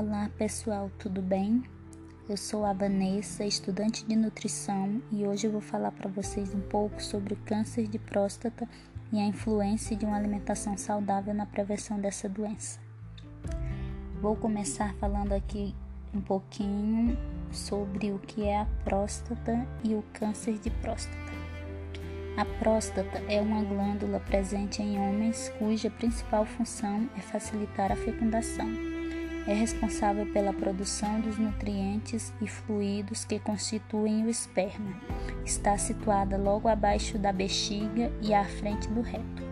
Olá pessoal, tudo bem? Eu sou a Vanessa, estudante de nutrição, e hoje eu vou falar para vocês um pouco sobre o câncer de próstata e a influência de uma alimentação saudável na prevenção dessa doença. Vou começar falando aqui um pouquinho sobre o que é a próstata e o câncer de próstata. A próstata é uma glândula presente em homens cuja principal função é facilitar a fecundação. É responsável pela produção dos nutrientes e fluidos que constituem o esperma. Está situada logo abaixo da bexiga e à frente do reto.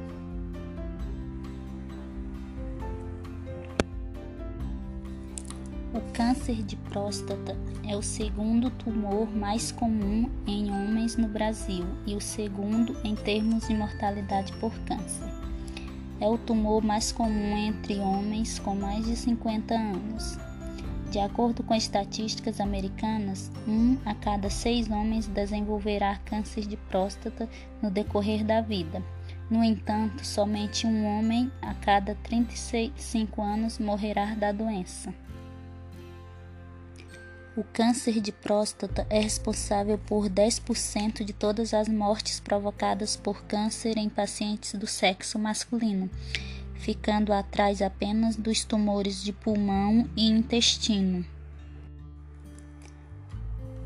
O câncer de próstata é o segundo tumor mais comum em homens no Brasil e o segundo em termos de mortalidade por câncer. É o tumor mais comum entre homens com mais de 50 anos. De acordo com estatísticas americanas, um a cada seis homens desenvolverá câncer de próstata no decorrer da vida. No entanto, somente um homem a cada 35 anos morrerá da doença. O câncer de próstata é responsável por 10% de todas as mortes provocadas por câncer em pacientes do sexo masculino, ficando atrás apenas dos tumores de pulmão e intestino.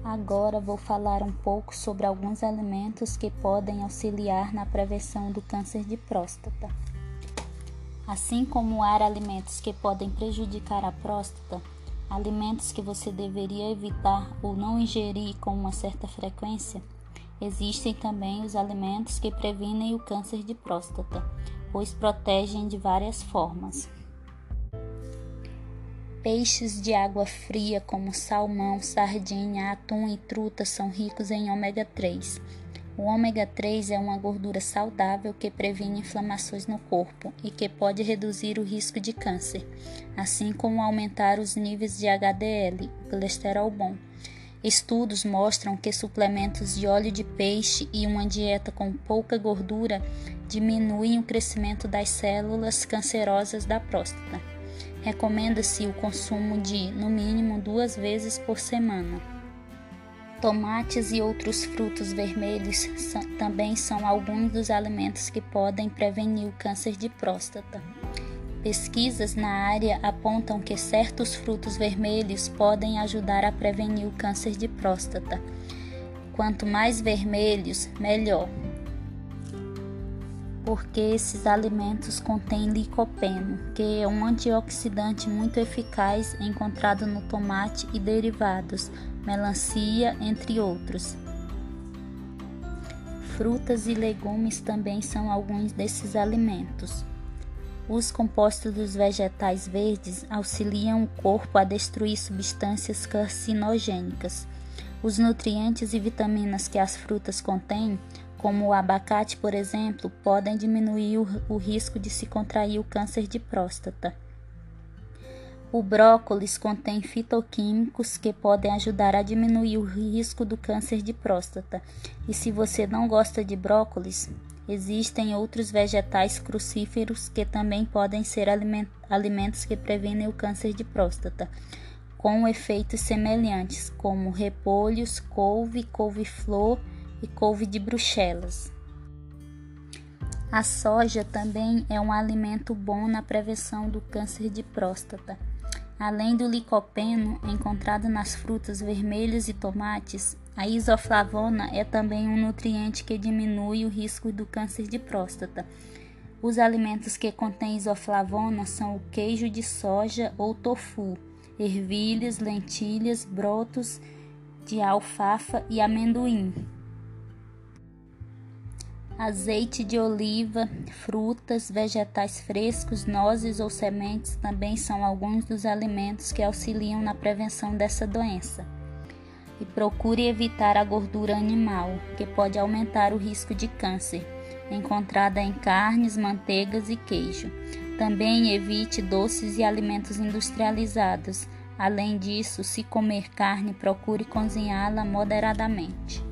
Agora vou falar um pouco sobre alguns alimentos que podem auxiliar na prevenção do câncer de próstata. Assim como há alimentos que podem prejudicar a próstata, alimentos que você deveria evitar ou não ingerir com uma certa frequência, existem também os alimentos que previnem o câncer de próstata, pois protegem de várias formas. Peixes de água fria, como salmão, sardinha, atum e truta, são ricos em ômega 3 o ômega 3 é uma gordura saudável que previne inflamações no corpo e que pode reduzir o risco de câncer, assim como aumentar os níveis de HDL, colesterol bom. Estudos mostram que suplementos de óleo de peixe e uma dieta com pouca gordura diminuem o crescimento das células cancerosas da próstata. Recomenda-se o consumo de, no mínimo, duas vezes por semana. Tomates e outros frutos vermelhos também são alguns dos alimentos que podem prevenir o câncer de próstata. Pesquisas na área apontam que certos frutos vermelhos podem ajudar a prevenir o câncer de próstata. Quanto mais vermelhos, melhor. Porque esses alimentos contêm licopeno, que é um antioxidante muito eficaz encontrado no tomate e derivados, melancia, entre outros. Frutas e legumes também são alguns desses alimentos. Os compostos dos vegetais verdes auxiliam o corpo a destruir substâncias carcinogênicas. Os nutrientes e vitaminas que as frutas contêm, como o abacate, por exemplo, podem diminuir o, o risco de se contrair o câncer de próstata. O brócolis contém fitoquímicos que podem ajudar a diminuir o risco do câncer de próstata. E se você não gosta de brócolis, existem outros vegetais crucíferos que também podem ser alimentos que previnem o câncer de próstata, com efeitos semelhantes, como repolhos, couve, couve-flor e couve de Bruxelas. A soja também é um alimento bom na prevenção do câncer de próstata. Além do licopeno encontrado nas frutas vermelhas e tomates, a isoflavona é também um nutriente que diminui o risco do câncer de próstata. Os alimentos que contêm isoflavona são o queijo de soja ou tofu, ervilhas, lentilhas, brotos de alfafa e amendoim azeite de oliva, frutas, vegetais frescos, nozes ou sementes também são alguns dos alimentos que auxiliam na prevenção dessa doença. E procure evitar a gordura animal, que pode aumentar o risco de câncer, encontrada em carnes, manteigas e queijo. Também evite doces e alimentos industrializados. Além disso, se comer carne, procure cozinhá-la moderadamente.